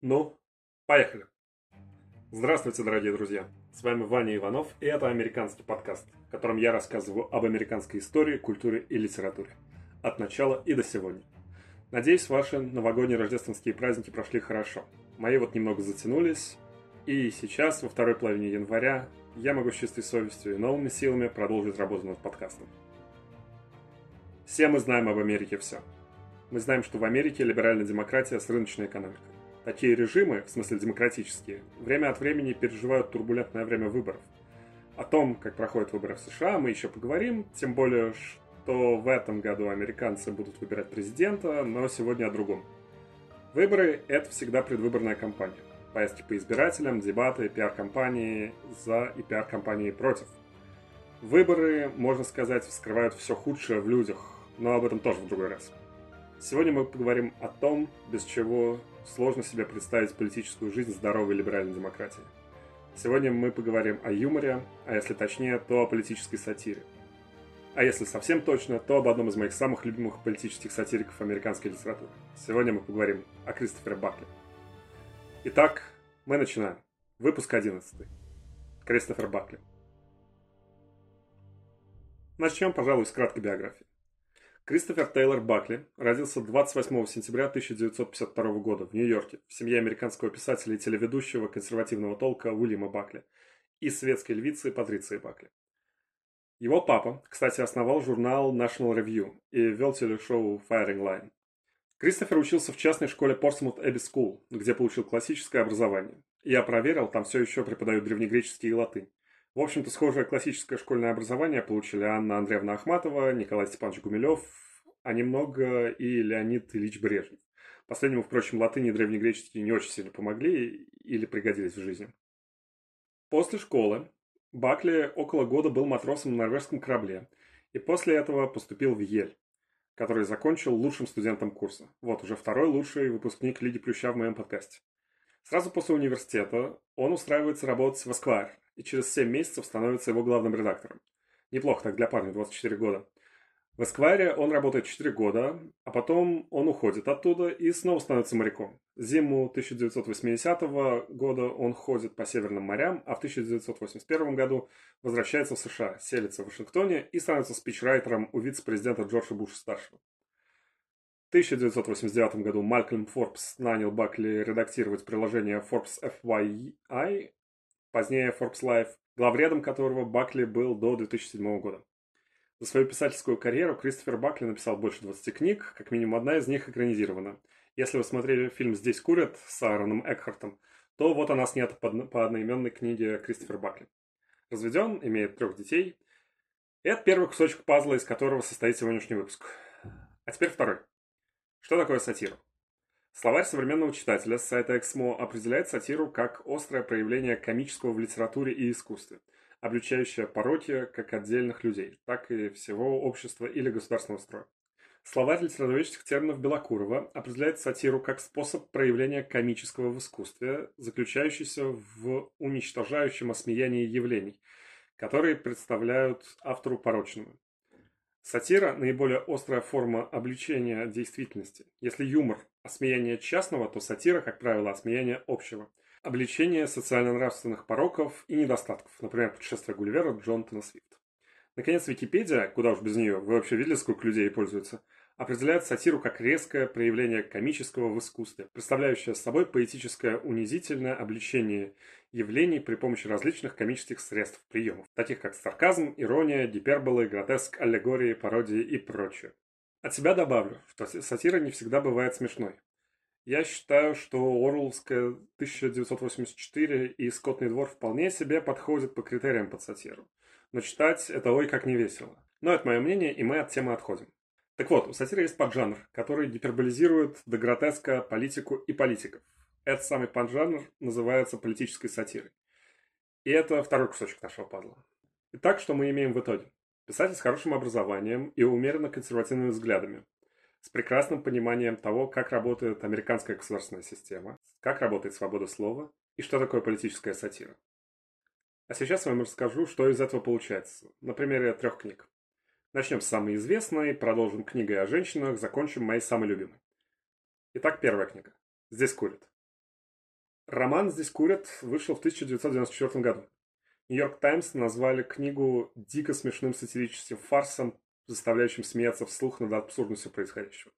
Ну, поехали. Здравствуйте, дорогие друзья. С вами Ваня Иванов, и это американский подкаст, в котором я рассказываю об американской истории, культуре и литературе. От начала и до сегодня. Надеюсь, ваши новогодние рождественские праздники прошли хорошо. Мои вот немного затянулись, и сейчас, во второй половине января, я могу с чистой совестью и новыми силами продолжить работу над подкастом. Все мы знаем об Америке все. Мы знаем, что в Америке либеральная демократия с рыночной экономикой. Такие режимы, в смысле демократические, время от времени переживают турбулентное время выборов. О том, как проходят выборы в США, мы еще поговорим, тем более, что в этом году американцы будут выбирать президента, но сегодня о другом. Выборы – это всегда предвыборная кампания. Поездки по избирателям, дебаты, пиар-компании за и пиар-компании против. Выборы, можно сказать, вскрывают все худшее в людях, но об этом тоже в другой раз. Сегодня мы поговорим о том, без чего сложно себе представить политическую жизнь здоровой либеральной демократии. Сегодня мы поговорим о юморе, а если точнее, то о политической сатире. А если совсем точно, то об одном из моих самых любимых политических сатириков американской литературы. Сегодня мы поговорим о Кристофере Бакли. Итак, мы начинаем. Выпуск 11. Кристофер Бакли. Начнем, пожалуй, с краткой биографии. Кристофер Тейлор Бакли родился 28 сентября 1952 года в Нью-Йорке в семье американского писателя и телеведущего консервативного толка Уильяма Бакли и светской львицы Патриции Бакли. Его папа, кстати, основал журнал National Review и вел телешоу Firing Line. Кристофер учился в частной школе Portsmouth Abbey School, где получил классическое образование. Я проверил, там все еще преподают древнегреческий и латынь. В общем-то, схожее классическое школьное образование получили Анна Андреевна Ахматова, Николай Степанович Гумилев, а немного и Леонид Ильич Брежнев. Последнему, впрочем, латынь и древнегреческий не очень сильно помогли или пригодились в жизни. После школы Бакли около года был матросом на норвежском корабле и после этого поступил в Ель, который закончил лучшим студентом курса. Вот уже второй лучший выпускник Лиги Плюща в моем подкасте. Сразу после университета он устраивается работать в Esquire, и через 7 месяцев становится его главным редактором. Неплохо так для парня, 24 года. В Эсквайре он работает 4 года, а потом он уходит оттуда и снова становится моряком. Зиму 1980 года он ходит по Северным морям, а в 1981 году возвращается в США, селится в Вашингтоне и становится спичрайтером у вице-президента Джорджа Буша-старшего. В 1989 году Малькольм Форбс нанял Бакли редактировать приложение Forbes FYI, позднее Forbes Life, главредом которого Бакли был до 2007 года. За свою писательскую карьеру Кристофер Бакли написал больше 20 книг, как минимум одна из них экранизирована. Если вы смотрели фильм «Здесь курят» с Аароном Экхартом, то вот она снята по одноименной книге Кристофер Бакли. Разведен, имеет трех детей. И это первый кусочек пазла, из которого состоит сегодняшний выпуск. А теперь второй. Что такое сатира? Словарь современного читателя с сайта Эксмо определяет сатиру как острое проявление комического в литературе и искусстве, обличающее пороки как отдельных людей, так и всего общества или государственного строя. Словарь литературоведческих терминов Белокурова определяет сатиру как способ проявления комического в искусстве, заключающийся в уничтожающем осмеянии явлений, которые представляют автору порочными. Сатира – наиболее острая форма обличения действительности. Если юмор – осмеяние частного, то сатира, как правило, осмеяние общего. Обличение социально-нравственных пороков и недостатков, например, путешествие Гулливера Джонатана Свифта. Наконец, Википедия, куда уж без нее, вы вообще видели, сколько людей пользуются, определяет сатиру как резкое проявление комического в искусстве, представляющее собой поэтическое унизительное обличение явлений при помощи различных комических средств, приемов, таких как сарказм, ирония, гиперболы, гротеск, аллегории, пародии и прочее. От себя добавлю, что сатира не всегда бывает смешной. Я считаю, что Орловская 1984 и Скотный двор вполне себе подходят по критериям под сатиру. Но читать это ой как не весело. Но это мое мнение, и мы от темы отходим. Так вот, у сатиры есть поджанр, который гиперболизирует до гротеска политику и политиков. Этот самый поджанр называется политической сатирой. И это второй кусочек нашего пазла. Итак, что мы имеем в итоге? Писатель с хорошим образованием и умеренно консервативными взглядами, с прекрасным пониманием того, как работает американская государственная система, как работает свобода слова и что такое политическая сатира. А сейчас я вам расскажу, что из этого получается, на примере трех книг. Начнем с самой известной, продолжим книгой о женщинах, закончим моей самой любимой. Итак, первая книга. Здесь курят. Роман «Здесь курят» вышел в 1994 году. Нью-Йорк Таймс назвали книгу дико смешным сатирическим фарсом, заставляющим смеяться вслух над абсурдностью происходящего.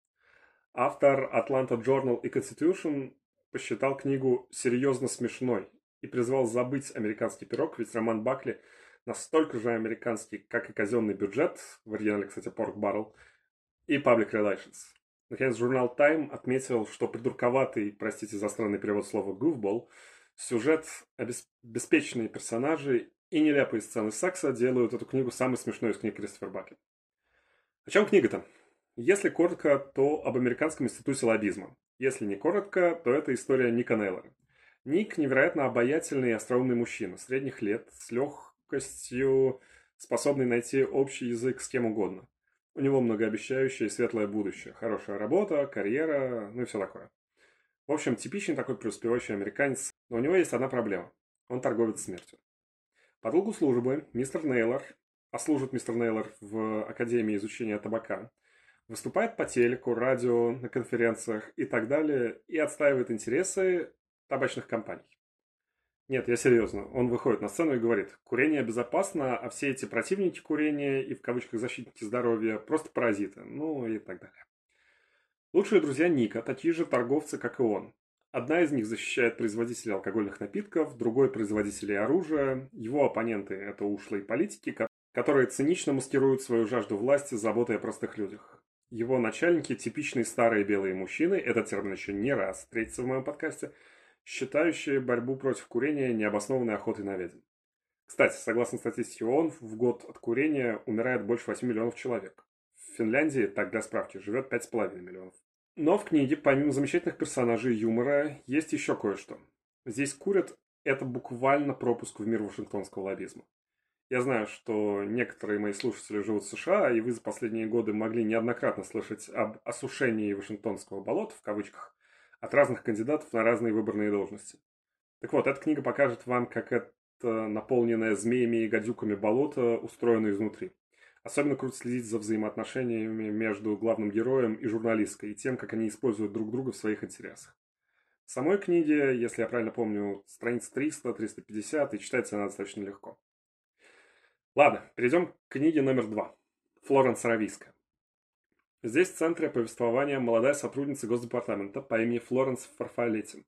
Автор Atlanta Journal и Constitution посчитал книгу серьезно смешной и призвал забыть американский пирог, ведь роман Бакли настолько же американский, как и казенный бюджет, в оригинале, кстати, Pork Barrel, и Public Relations. Наконец, журнал Time отметил, что придурковатый, простите за странный перевод слова «goofball», Сюжет, обеспеченные персонажи и нелепые сцены секса делают эту книгу самой смешной из книг Кристофер Бакли. О чем книга-то? Если коротко, то об Американском институте лоббизма. Если не коротко, то это история Ника Нейлора. Ник – невероятно обаятельный и остроумный мужчина, средних лет, с легкостью способный найти общий язык с кем угодно. У него многообещающее и светлое будущее, хорошая работа, карьера, ну и все такое. В общем, типичный такой преуспевающий американец, но у него есть одна проблема. Он торговец смертью. По долгу службы мистер Нейлор, а служит мистер Нейлор в Академии изучения табака, выступает по телеку, радио, на конференциях и так далее, и отстаивает интересы табачных компаний. Нет, я серьезно. Он выходит на сцену и говорит, курение безопасно, а все эти противники курения и в кавычках защитники здоровья просто паразиты, ну и так далее. Лучшие друзья Ника, такие же торговцы, как и он. Одна из них защищает производителей алкогольных напитков, другой – производителей оружия. Его оппоненты – это ушлые политики, которые цинично маскируют свою жажду власти заботой о простых людях. Его начальники – типичные старые белые мужчины, этот термин еще не раз встретится в моем подкасте, считающие борьбу против курения необоснованной охотой на ведьм. Кстати, согласно статистике ООН, в год от курения умирает больше 8 миллионов человек. В Финляндии, так для справки, живет 5,5 миллионов. Но в книге, помимо замечательных персонажей юмора, есть еще кое-что. Здесь курят – это буквально пропуск в мир вашингтонского лоббизма. Я знаю, что некоторые мои слушатели живут в США, и вы за последние годы могли неоднократно слышать об осушении Вашингтонского болота, в кавычках, от разных кандидатов на разные выборные должности. Так вот, эта книга покажет вам, как это наполненное змеями и гадюками болото устроено изнутри. Особенно круто следить за взаимоотношениями между главным героем и журналисткой, и тем, как они используют друг друга в своих интересах. В самой книге, если я правильно помню, страниц 300-350, и читается она достаточно легко. Ладно, перейдем к книге номер два. Флоренс Рависка. Здесь в центре повествования молодая сотрудница Госдепартамента по имени Флоренс Фарфалетти.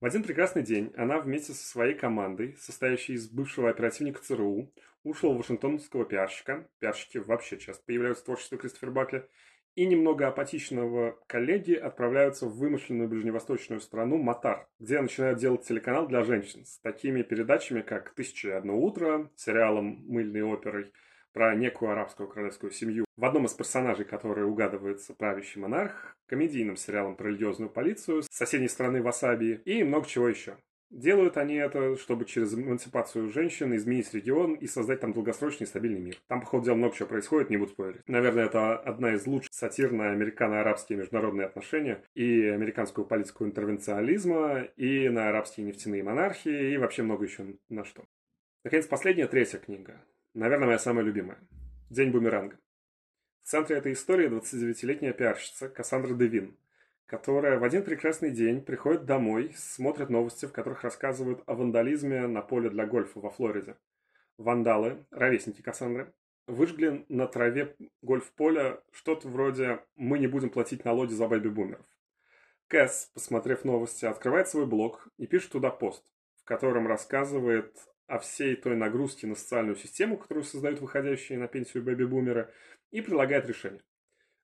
В один прекрасный день она вместе со своей командой, состоящей из бывшего оперативника ЦРУ, ушлого вашингтонского пиарщика, пиарщики вообще часто появляются в творчестве Кристофера Бакли, и немного апатичного коллеги отправляются в вымышленную ближневосточную страну Матар, где начинают делать телеканал для женщин с такими передачами, как «Тысяча и одно утро», сериалом «Мыльной оперой», про некую арабскую королевскую семью, в одном из персонажей, который угадывается правящий монарх, комедийным сериалом про религиозную полицию с соседней страны Васаби и много чего еще. Делают они это, чтобы через эмансипацию женщин изменить регион и создать там долгосрочный и стабильный мир. Там, по ходу дела, много чего происходит, не буду спойлерить. Наверное, это одна из лучших сатир на американо-арабские международные отношения и американскую политику интервенциализма, и на арабские нефтяные монархии, и вообще много еще на что. Наконец, последняя, третья книга. Наверное, моя самая любимая. «День бумеранга». В центре этой истории 29-летняя пиарщица Кассандра Девин, которая в один прекрасный день приходит домой, смотрит новости, в которых рассказывают о вандализме на поле для гольфа во Флориде. Вандалы, ровесники Кассандры, выжгли на траве гольф-поля что-то вроде «Мы не будем платить налоги за бэби-бумеров». Кэс, посмотрев новости, открывает свой блог и пишет туда пост, в котором рассказывает о всей той нагрузке на социальную систему, которую создают выходящие на пенсию бэби-бумеры, и предлагает решение.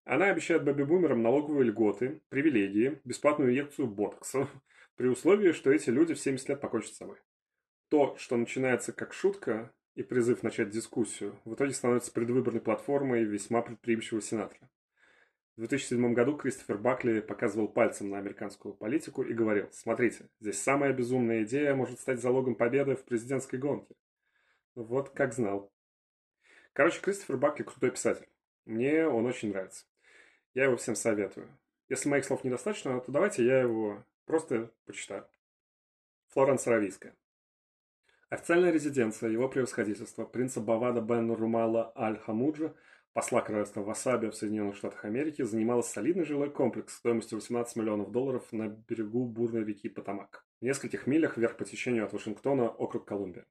Она обещает бэби-бумерам налоговые льготы, привилегии, бесплатную инъекцию ботокса, при условии, что эти люди в 70 лет покончат с собой. То, что начинается как шутка и призыв начать дискуссию, в итоге становится предвыборной платформой весьма предприимчивого сенатора. В 2007 году Кристофер Бакли показывал пальцем на американскую политику и говорил, смотрите, здесь самая безумная идея может стать залогом победы в президентской гонке. Вот как знал. Короче, Кристофер Бакли крутой писатель. Мне он очень нравится. Я его всем советую. Если моих слов недостаточно, то давайте я его просто почитаю. Флоренс Равийская. Официальная резиденция его превосходительства принца Бавада бен Румала Аль-Хамуджа, посла королевства Васаби в Соединенных Штатах Америки, занималась солидный жилой комплекс стоимостью 18 миллионов долларов на берегу бурной реки Потамак. в нескольких милях вверх по течению от Вашингтона округ Колумбия.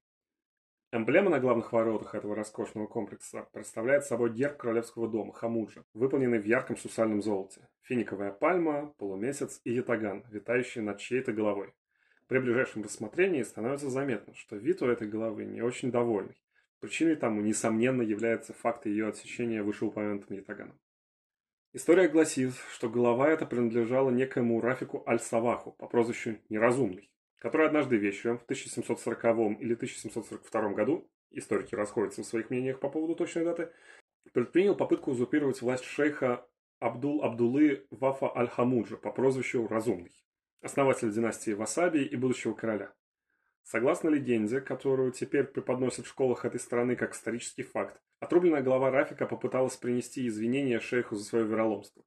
Эмблема на главных воротах этого роскошного комплекса представляет собой герб королевского дома Хамуджа, выполненный в ярком сусальном золоте, финиковая пальма, полумесяц и ятаган, витающий над чьей-то головой. При ближайшем рассмотрении становится заметно, что вид у этой головы не очень довольный. Причиной тому, несомненно, является факт ее отсечения вышеупомянутым ятаганом. История гласит, что голова эта принадлежала некоему Рафику Аль-Саваху по прозвищу Неразумный, который однажды вечером в 1740 или 1742 году, историки расходятся в своих мнениях по поводу точной даты, предпринял попытку узурпировать власть шейха Абдул-Абдулы Вафа Аль-Хамуджа по прозвищу Разумный, основатель династии Васаби и будущего короля. Согласно легенде, которую теперь преподносят в школах этой страны как исторический факт, отрубленная голова Рафика попыталась принести извинения шейху за свое вероломство,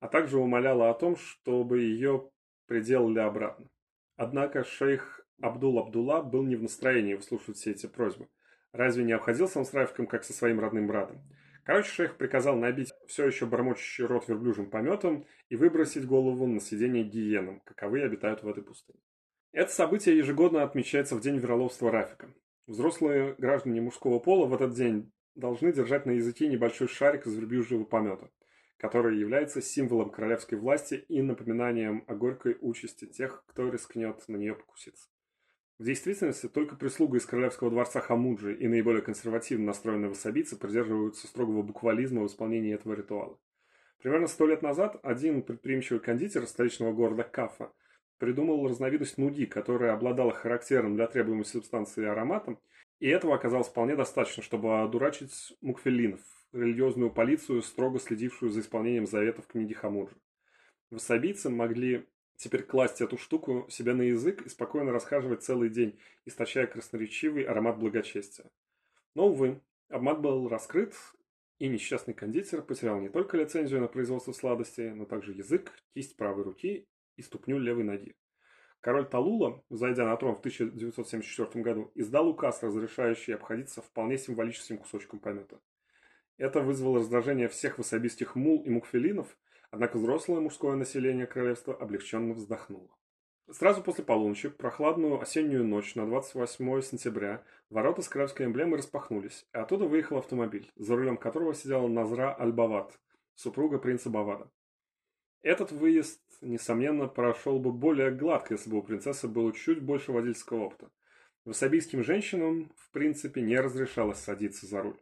а также умоляла о том, чтобы ее приделали обратно. Однако шейх Абдул-Абдулла был не в настроении выслушивать все эти просьбы. Разве не обходился он с Рафиком как со своим родным братом? Короче, шейх приказал набить все еще бормочущий рот верблюжим пометом и выбросить голову на сиденье гиеном, каковы обитают в этой пустыне. Это событие ежегодно отмечается в день вероловства Рафика. Взрослые граждане мужского пола в этот день должны держать на языке небольшой шарик из верблюжьего помета который является символом королевской власти и напоминанием о горькой участи тех, кто рискнет на нее покуситься. В действительности, только прислуга из королевского дворца Хамуджи и наиболее консервативно настроенные вассабийцы придерживаются строгого буквализма в исполнении этого ритуала. Примерно сто лет назад один предприимчивый кондитер столичного города Кафа придумал разновидность нуги, которая обладала характерным для требуемой субстанции ароматом, и этого оказалось вполне достаточно, чтобы одурачить мукфелинов, религиозную полицию, строго следившую за исполнением заветов книги Хамуджи. Вассабийцы могли теперь класть эту штуку себе на язык и спокойно расхаживать целый день, источая красноречивый аромат благочестия. Но, увы, обман был раскрыт, и несчастный кондитер потерял не только лицензию на производство сладостей, но также язык, кисть правой руки и ступню левой ноги. Король Талула, зайдя на трон в 1974 году, издал указ, разрешающий обходиться вполне символическим кусочком помета. Это вызвало раздражение всех васабистских мул и мукфелинов, однако взрослое мужское население королевства облегченно вздохнуло. Сразу после полуночи, прохладную осеннюю ночь на 28 сентября, ворота с королевской эмблемой распахнулись, и оттуда выехал автомобиль, за рулем которого сидела Назра Аль-Бават, супруга принца Бавада. Этот выезд, несомненно, прошел бы более гладко, если бы у принцессы было чуть больше водительского опыта. Васабийским женщинам, в принципе, не разрешалось садиться за руль.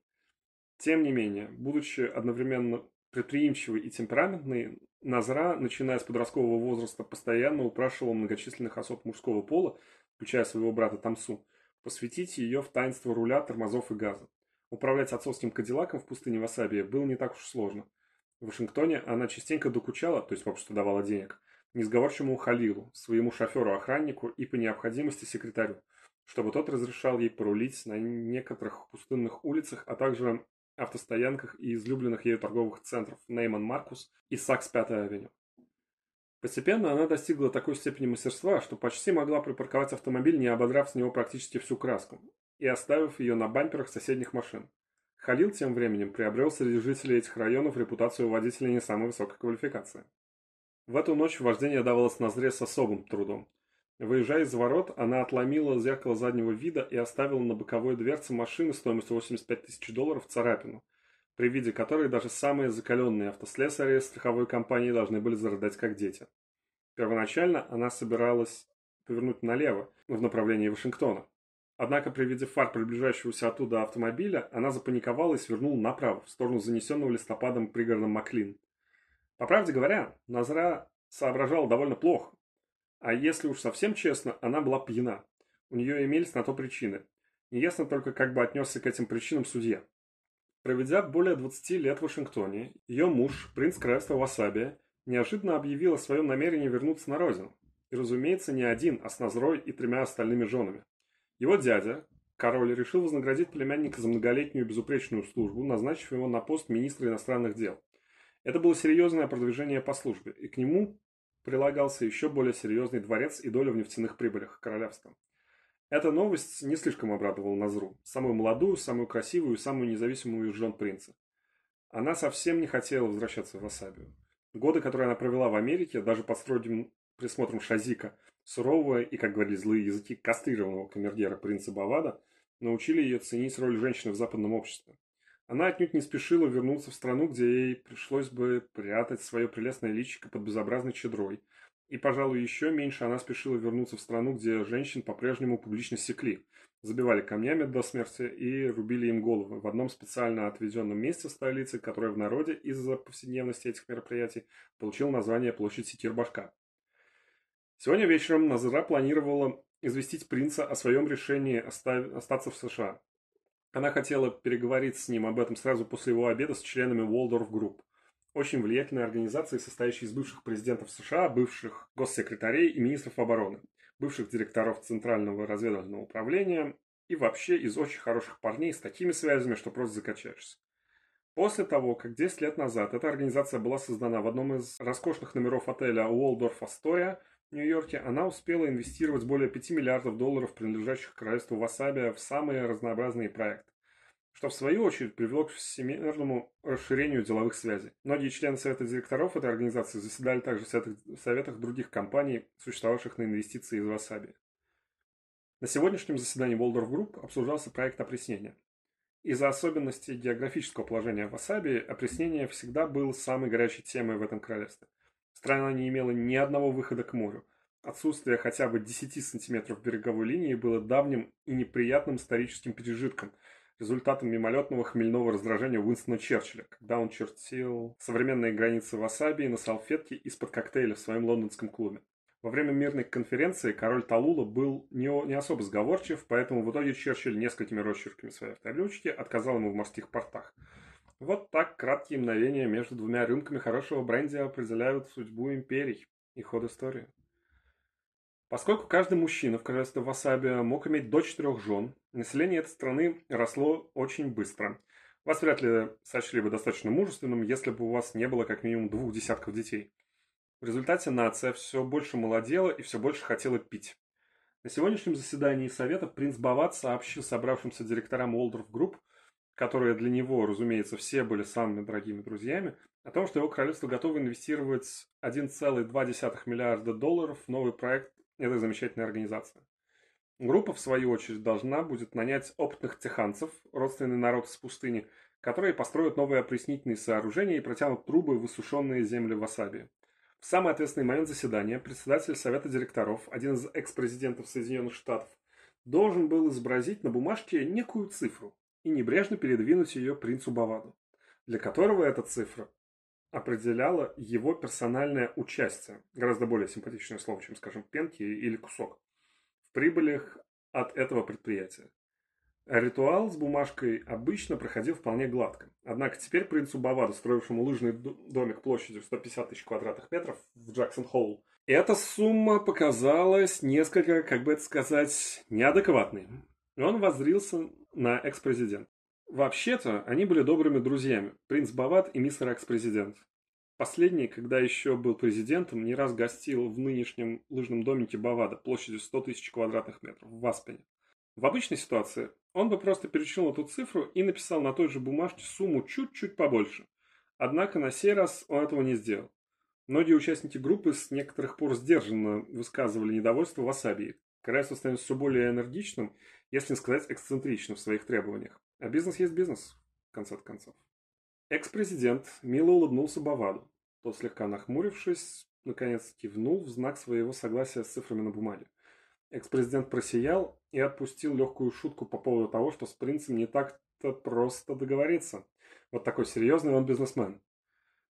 Тем не менее, будучи одновременно предприимчивой и темпераментной, Назра, начиная с подросткового возраста, постоянно упрашивала многочисленных особ мужского пола, включая своего брата Тамсу, посвятить ее в таинство руля, тормозов и газа. Управлять отцовским кадиллаком в пустыне Васабия было не так уж сложно. В Вашингтоне она частенько докучала, то есть попросту давала денег, несговорчивому Халилу, своему шоферу-охраннику и по необходимости секретарю, чтобы тот разрешал ей порулить на некоторых пустынных улицах, а также автостоянках и излюбленных ею торговых центров Нейман Маркус и Сакс Пятая авеню. Постепенно она достигла такой степени мастерства, что почти могла припарковать автомобиль, не ободрав с него практически всю краску, и оставив ее на бамперах соседних машин. Халил тем временем приобрел среди жителей этих районов репутацию водителя не самой высокой квалификации. В эту ночь вождение давалось Назре с особым трудом. Выезжая из ворот, она отломила зеркало заднего вида и оставила на боковой дверце машины стоимостью 85 тысяч долларов царапину, при виде которой даже самые закаленные автослесари страховой компании должны были зарыдать как дети. Первоначально она собиралась повернуть налево, в направлении Вашингтона. Однако при виде фар приближающегося оттуда автомобиля, она запаниковала и свернула направо, в сторону занесенного листопадом пригорода Маклин. По правде говоря, Назра соображала довольно плохо, а если уж совсем честно, она была пьяна. У нее имелись на то причины. Неясно только, как бы отнесся к этим причинам судья. Проведя более 20 лет в Вашингтоне, ее муж, принц королевства Васабия, неожиданно объявил о своем намерении вернуться на родину. И, разумеется, не один, а с Назрой и тремя остальными женами. Его дядя, король, решил вознаградить племянника за многолетнюю безупречную службу, назначив его на пост министра иностранных дел. Это было серьезное продвижение по службе, и к нему прилагался еще более серьезный дворец и доля в нефтяных прибылях королевства. Эта новость не слишком обрадовала Назру, самую молодую, самую красивую и самую независимую из жен принца. Она совсем не хотела возвращаться в Васабию. Годы, которые она провела в Америке, даже под строгим присмотром Шазика, сурового и, как говорили злые языки, кастрированного камердера принца Бавада, научили ее ценить роль женщины в западном обществе. Она отнюдь не спешила вернуться в страну, где ей пришлось бы прятать свое прелестное личико под безобразной чедрой. И, пожалуй, еще меньше она спешила вернуться в страну, где женщин по-прежнему публично секли, забивали камнями до смерти и рубили им головы в одном специально отведенном месте в столице, которое в народе из-за повседневности этих мероприятий получил название площадь Секирбашка. Сегодня вечером Назара планировала известить принца о своем решении остаться в США. Она хотела переговорить с ним об этом сразу после его обеда с членами Waldorf Group. Очень влиятельной организации, состоящей из бывших президентов США, бывших госсекретарей и министров обороны, бывших директоров Центрального разведывательного управления и вообще из очень хороших парней с такими связями, что просто закачаешься. После того, как 10 лет назад эта организация была создана в одном из роскошных номеров отеля Waldorf Нью-Йорке, она успела инвестировать более 5 миллиардов долларов, принадлежащих королевству Васаби, в самые разнообразные проекты, что в свою очередь привело к всемирному расширению деловых связей. Многие члены совета директоров этой организации заседали также в советах других компаний, существовавших на инвестиции из Васаби. На сегодняшнем заседании Waldorf Group обсуждался проект опреснения. Из-за особенностей географического положения Васаби опреснение всегда было самой горячей темой в этом королевстве – Страна не имела ни одного выхода к морю. Отсутствие хотя бы 10 сантиметров береговой линии было давним и неприятным историческим пережитком, результатом мимолетного хмельного раздражения Уинстона Черчилля, когда он чертил современные границы Васаби на салфетке из-под коктейля в своем лондонском клубе. Во время мирной конференции король Талула был не, не особо сговорчив, поэтому в итоге Черчилль несколькими росчерками своей авторучки отказал ему в морских портах. Вот так краткие мгновения между двумя рюмками хорошего бренди определяют судьбу империй и ход истории. Поскольку каждый мужчина в королевстве Васаби мог иметь до четырех жен, население этой страны росло очень быстро. Вас вряд ли сочли бы достаточно мужественным, если бы у вас не было как минимум двух десятков детей. В результате нация все больше молодела и все больше хотела пить. На сегодняшнем заседании Совета принц Бават сообщил собравшимся директорам Уолдорф Групп, которые для него, разумеется, все были самыми дорогими друзьями, о том, что его королевство готово инвестировать 1,2 миллиарда долларов в новый проект этой замечательной организации. Группа, в свою очередь, должна будет нанять опытных теханцев, родственный народ из пустыни, которые построят новые опреснительные сооружения и протянут трубы в высушенные земли Васаби. В самый ответственный момент заседания председатель Совета директоров, один из экс-президентов Соединенных Штатов, должен был изобразить на бумажке некую цифру, и небрежно передвинуть ее принцу Баваду, для которого эта цифра определяла его персональное участие, гораздо более симпатичное слово, чем, скажем, пенки или кусок, в прибылях от этого предприятия. Ритуал с бумажкой обычно проходил вполне гладко. Однако теперь принцу Баваду, строившему лыжный домик площадью 150 тысяч квадратных метров в Джексон-Холл, эта сумма показалась несколько, как бы это сказать, неадекватной. И он воззрился на экс-президент. Вообще-то, они были добрыми друзьями, принц Бават и мистер экс-президент. Последний, когда еще был президентом, не раз гостил в нынешнем лыжном домике Бавада площадью 100 тысяч квадратных метров в Васпене. В обычной ситуации он бы просто перечислил эту цифру и написал на той же бумажке сумму чуть-чуть побольше. Однако на сей раз он этого не сделал. Многие участники группы с некоторых пор сдержанно высказывали недовольство Васаби. Королевство становится все более энергичным если не сказать эксцентричным в своих требованиях. А бизнес есть бизнес, в конце концов. Экс-президент мило улыбнулся Баваду. Тот, слегка нахмурившись, наконец кивнул в знак своего согласия с цифрами на бумаге. Экс-президент просиял и отпустил легкую шутку по поводу того, что с принцем не так-то просто договориться. Вот такой серьезный он бизнесмен.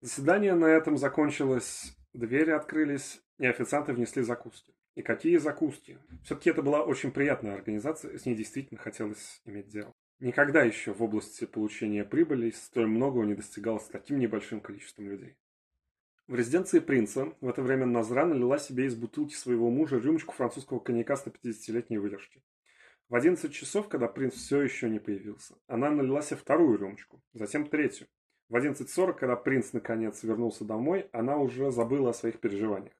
Заседание на этом закончилось, двери открылись, и официанты внесли закуски. И какие закуски. Все-таки это была очень приятная организация, с ней действительно хотелось иметь дело. Никогда еще в области получения прибыли столь многого не достигалось таким небольшим количеством людей. В резиденции принца в это время Назра налила себе из бутылки своего мужа рюмочку французского коньяка 150-летней выдержки. В 11 часов, когда принц все еще не появился, она налила себе вторую рюмочку, затем третью. В 11.40, когда принц наконец вернулся домой, она уже забыла о своих переживаниях.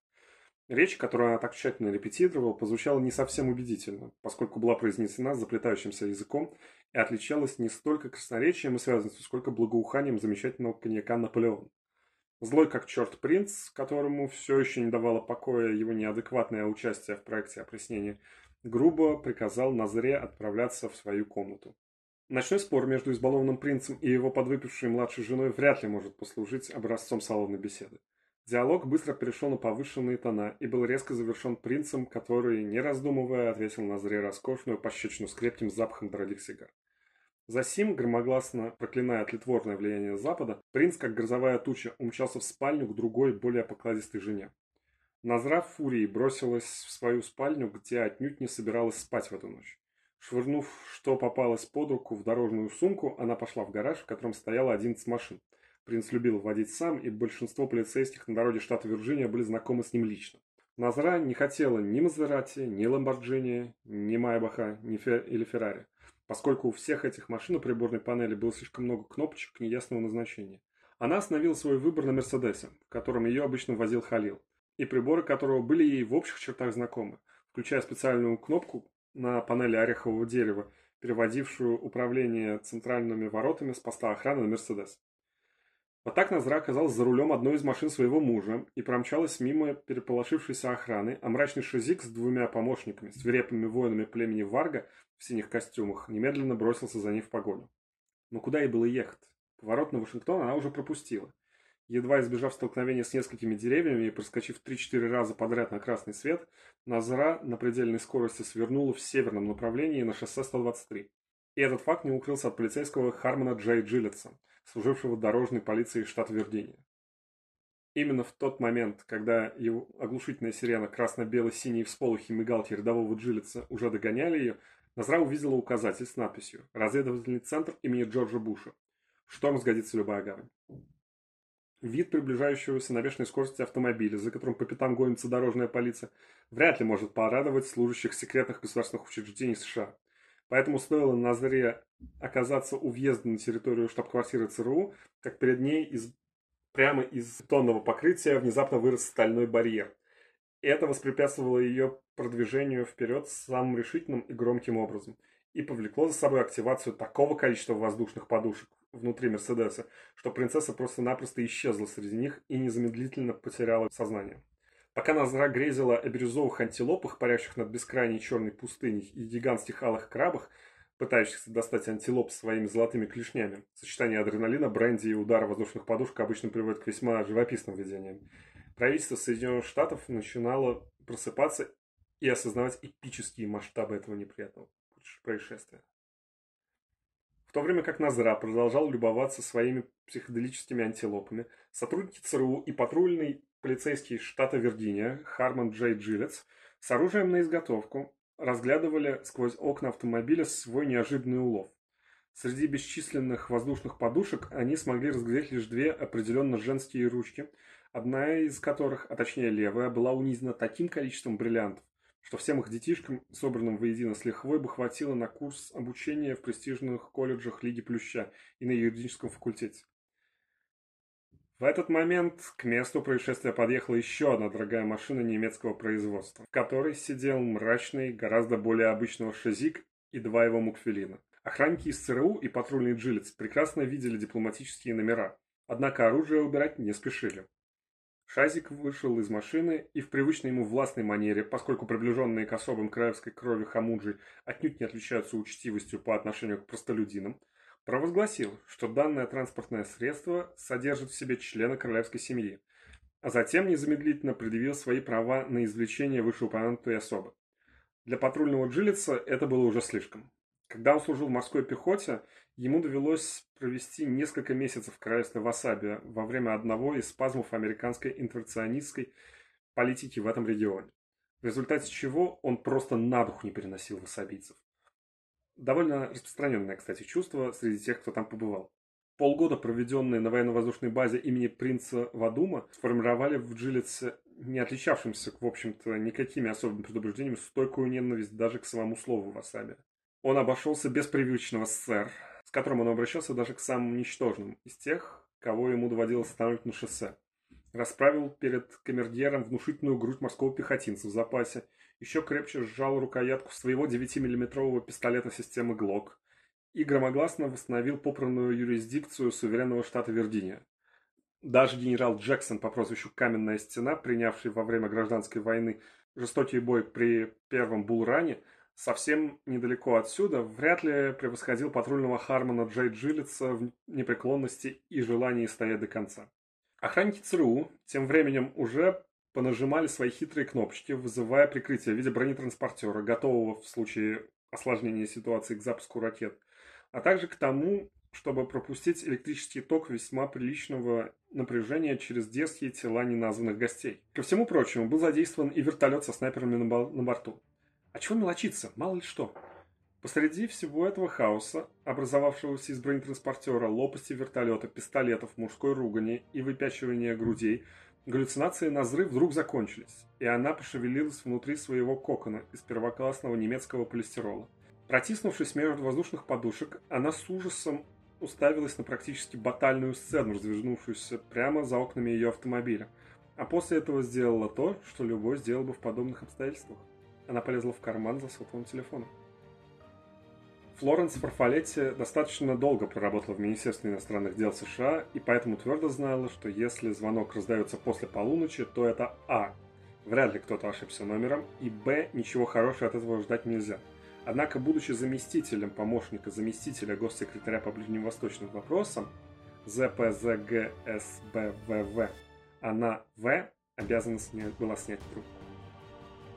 Речь, которую она так тщательно репетировала, прозвучала не совсем убедительно, поскольку была произнесена заплетающимся языком и отличалась не столько красноречием и связанностью, сколько благоуханием замечательного коньяка «Наполеон». Злой как черт принц, которому все еще не давало покоя его неадекватное участие в проекте опреснения, грубо приказал Назре отправляться в свою комнату. Ночной спор между избалованным принцем и его подвыпившей младшей женой вряд ли может послужить образцом салонной беседы. Диалог быстро перешел на повышенные тона и был резко завершен принцем, который, не раздумывая, ответил Назре роскошную пощечину с крепким запахом дорогих сигар. Засим, громогласно проклиная тлетворное влияние Запада, принц, как грозовая туча, умчался в спальню к другой, более покладистой жене. Назра в фурии бросилась в свою спальню, где отнюдь не собиралась спать в эту ночь. Швырнув, что попалось под руку, в дорожную сумку, она пошла в гараж, в котором стояло 11 машин. Принц любил водить сам, и большинство полицейских на дороге штата Вирджиния были знакомы с ним лично. Назра не хотела ни Мазерати, ни Ламборджини, ни Майбаха, ни Фер... или Феррари поскольку у всех этих машин у приборной панели было слишком много кнопочек неясного назначения. Она остановила свой выбор на Мерседесе, в котором ее обычно возил Халил, и приборы которого были ей в общих чертах знакомы, включая специальную кнопку на панели орехового дерева, переводившую управление центральными воротами с поста охраны на Мерседес. Вот так Назра оказалась за рулем одной из машин своего мужа и промчалась мимо переполошившейся охраны, а мрачный шизик с двумя помощниками, свирепыми воинами племени Варга в синих костюмах, немедленно бросился за ней в погоню. Но куда ей было ехать? Поворот на Вашингтон она уже пропустила. Едва избежав столкновения с несколькими деревьями и проскочив 3-4 раза подряд на красный свет, Назра на предельной скорости свернула в северном направлении на шоссе 123. И этот факт не укрылся от полицейского Хармона Джей Джилетса, служившего дорожной полиции штата Виргиния. Именно в тот момент, когда его оглушительная сирена красно-бело-синие всполохи мигалки рядового Джилетса уже догоняли ее, Назра увидела указатель с надписью «Разведывательный центр имени Джорджа Буша. Шторм сгодится любая гавань». Вид приближающегося на бешеной скорости автомобиля, за которым по пятам гонится дорожная полиция, вряд ли может порадовать служащих секретных государственных учреждений США. Поэтому стоило Назаре оказаться у въезда на территорию штаб-квартиры ЦРУ, как перед ней из, прямо из бетонного покрытия внезапно вырос стальной барьер. Это воспрепятствовало ее продвижению вперед самым решительным и громким образом и повлекло за собой активацию такого количества воздушных подушек внутри Мерседеса, что принцесса просто-напросто исчезла среди них и незамедлительно потеряла сознание. Пока Назра грезила о бирюзовых антилопах, парящих над бескрайней черной пустыней, и гигантских алых крабах, пытающихся достать антилоп своими золотыми клешнями, сочетание адреналина, бренди и удара воздушных подушек обычно приводит к весьма живописным видениям. Правительство Соединенных Штатов начинало просыпаться и осознавать эпические масштабы этого неприятного происшествия. В то время как Назра продолжал любоваться своими психоделическими антилопами, сотрудники ЦРУ и полицейский штата Виргиния Харман Джей Джилец с оружием на изготовку разглядывали сквозь окна автомобиля свой неожиданный улов. Среди бесчисленных воздушных подушек они смогли разглядеть лишь две определенно женские ручки, одна из которых, а точнее левая, была унизана таким количеством бриллиантов, что всем их детишкам, собранным воедино с лихвой, бы хватило на курс обучения в престижных колледжах Лиги Плюща и на юридическом факультете. В этот момент к месту происшествия подъехала еще одна дорогая машина немецкого производства, в которой сидел мрачный, гораздо более обычного шазик и два его мукфелина. Охранники из ЦРУ и патрульный джилец прекрасно видели дипломатические номера, однако оружие убирать не спешили. Шазик вышел из машины и в привычной ему властной манере, поскольку приближенные к особым краевской крови хамуджи отнюдь не отличаются учтивостью по отношению к простолюдинам, провозгласил, что данное транспортное средство содержит в себе члена королевской семьи, а затем незамедлительно предъявил свои права на извлечение вышеупомянутой особы. Для патрульного джилица это было уже слишком. Когда он служил в морской пехоте, ему довелось провести несколько месяцев в королевстве Васаби во время одного из спазмов американской интервенционистской политики в этом регионе, в результате чего он просто на дух не переносил васабийцев. Довольно распространенное, кстати, чувство среди тех, кто там побывал. Полгода, проведенные на военно-воздушной базе имени принца Вадума, сформировали в Джилице, не отличавшемся, в общем-то, никакими особыми предубеждениями, стойкую ненависть даже к самому слову васаби. Он обошелся без привычного «сэр», с которым он обращался даже к самым ничтожным из тех, кого ему доводилось останавливать на шоссе. Расправил перед камергером внушительную грудь морского пехотинца в запасе, еще крепче сжал рукоятку своего 9-миллиметрового пистолета системы ГЛОК и громогласно восстановил попранную юрисдикцию суверенного штата Виргиния. Даже генерал Джексон по прозвищу Каменная Стена, принявший во время гражданской войны жестокий бой при первом Булране, совсем недалеко отсюда, вряд ли превосходил патрульного Хармона Джей Джилетса в непреклонности и желании стоять до конца. Охранники ЦРУ тем временем уже понажимали свои хитрые кнопочки, вызывая прикрытие в виде бронетранспортера, готового в случае осложнения ситуации к запуску ракет, а также к тому, чтобы пропустить электрический ток весьма приличного напряжения через детские тела неназванных гостей. Ко всему прочему, был задействован и вертолет со снайперами на борту. А чего мелочиться? Мало ли что. Посреди всего этого хаоса, образовавшегося из бронетранспортера, лопасти вертолета, пистолетов, мужской ругани и выпячивания грудей, галлюцинации на взрыв вдруг закончились, и она пошевелилась внутри своего кокона из первоклассного немецкого полистирола. Протиснувшись между воздушных подушек, она с ужасом уставилась на практически батальную сцену, развернувшуюся прямо за окнами ее автомобиля. А после этого сделала то, что любой сделал бы в подобных обстоятельствах. Она полезла в карман за сотовым телефоном. Флоренс Фарфалетти достаточно долго проработала в Министерстве иностранных дел США и поэтому твердо знала, что если звонок раздается после полуночи, то это А. Вряд ли кто-то ошибся номером, и Б. Ничего хорошего от этого ждать нельзя – Однако, будучи заместителем помощника заместителя госсекретаря по ближневосточным вопросам ЗПЗГСБВВ, она В обязана снять, была снять трубку.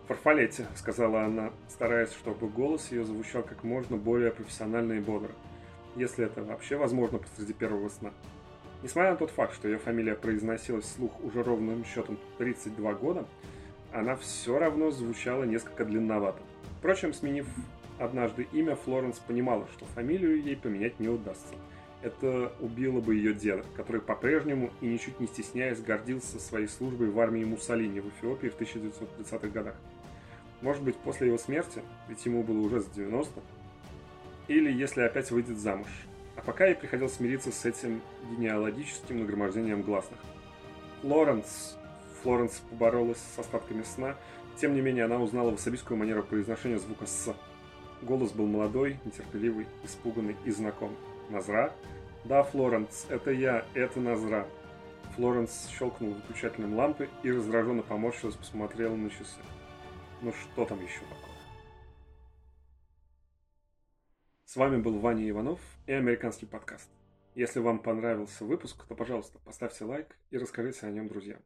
«Фарфалете», — сказала она, стараясь, чтобы голос ее звучал как можно более профессионально и бодро, если это вообще возможно посреди первого сна. Несмотря на тот факт, что ее фамилия произносилась вслух уже ровным счетом 32 года, она все равно звучала несколько длинновато. Впрочем, сменив однажды имя, Флоренс понимала, что фамилию ей поменять не удастся. Это убило бы ее деда, который по-прежнему и ничуть не стесняясь гордился своей службой в армии Муссолини в Эфиопии в 1930-х годах. Может быть, после его смерти, ведь ему было уже за 90, или если опять выйдет замуж. А пока ей приходилось смириться с этим генеалогическим нагромождением гласных. Флоренс, Флоренс поборолась с остатками сна, тем не менее она узнала васабийскую манеру произношения звука «с», Голос был молодой, нетерпеливый, испуганный и знакомый. «Назра?» «Да, Флоренс, это я, это Назра». Флоренс щелкнул выключателем лампы и раздраженно поморщилась, посмотрела на часы. «Ну что там еще такое?» С вами был Ваня Иванов и американский подкаст. Если вам понравился выпуск, то, пожалуйста, поставьте лайк и расскажите о нем друзьям.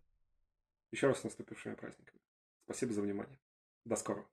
Еще раз с наступившими праздниками. Спасибо за внимание. До скорого.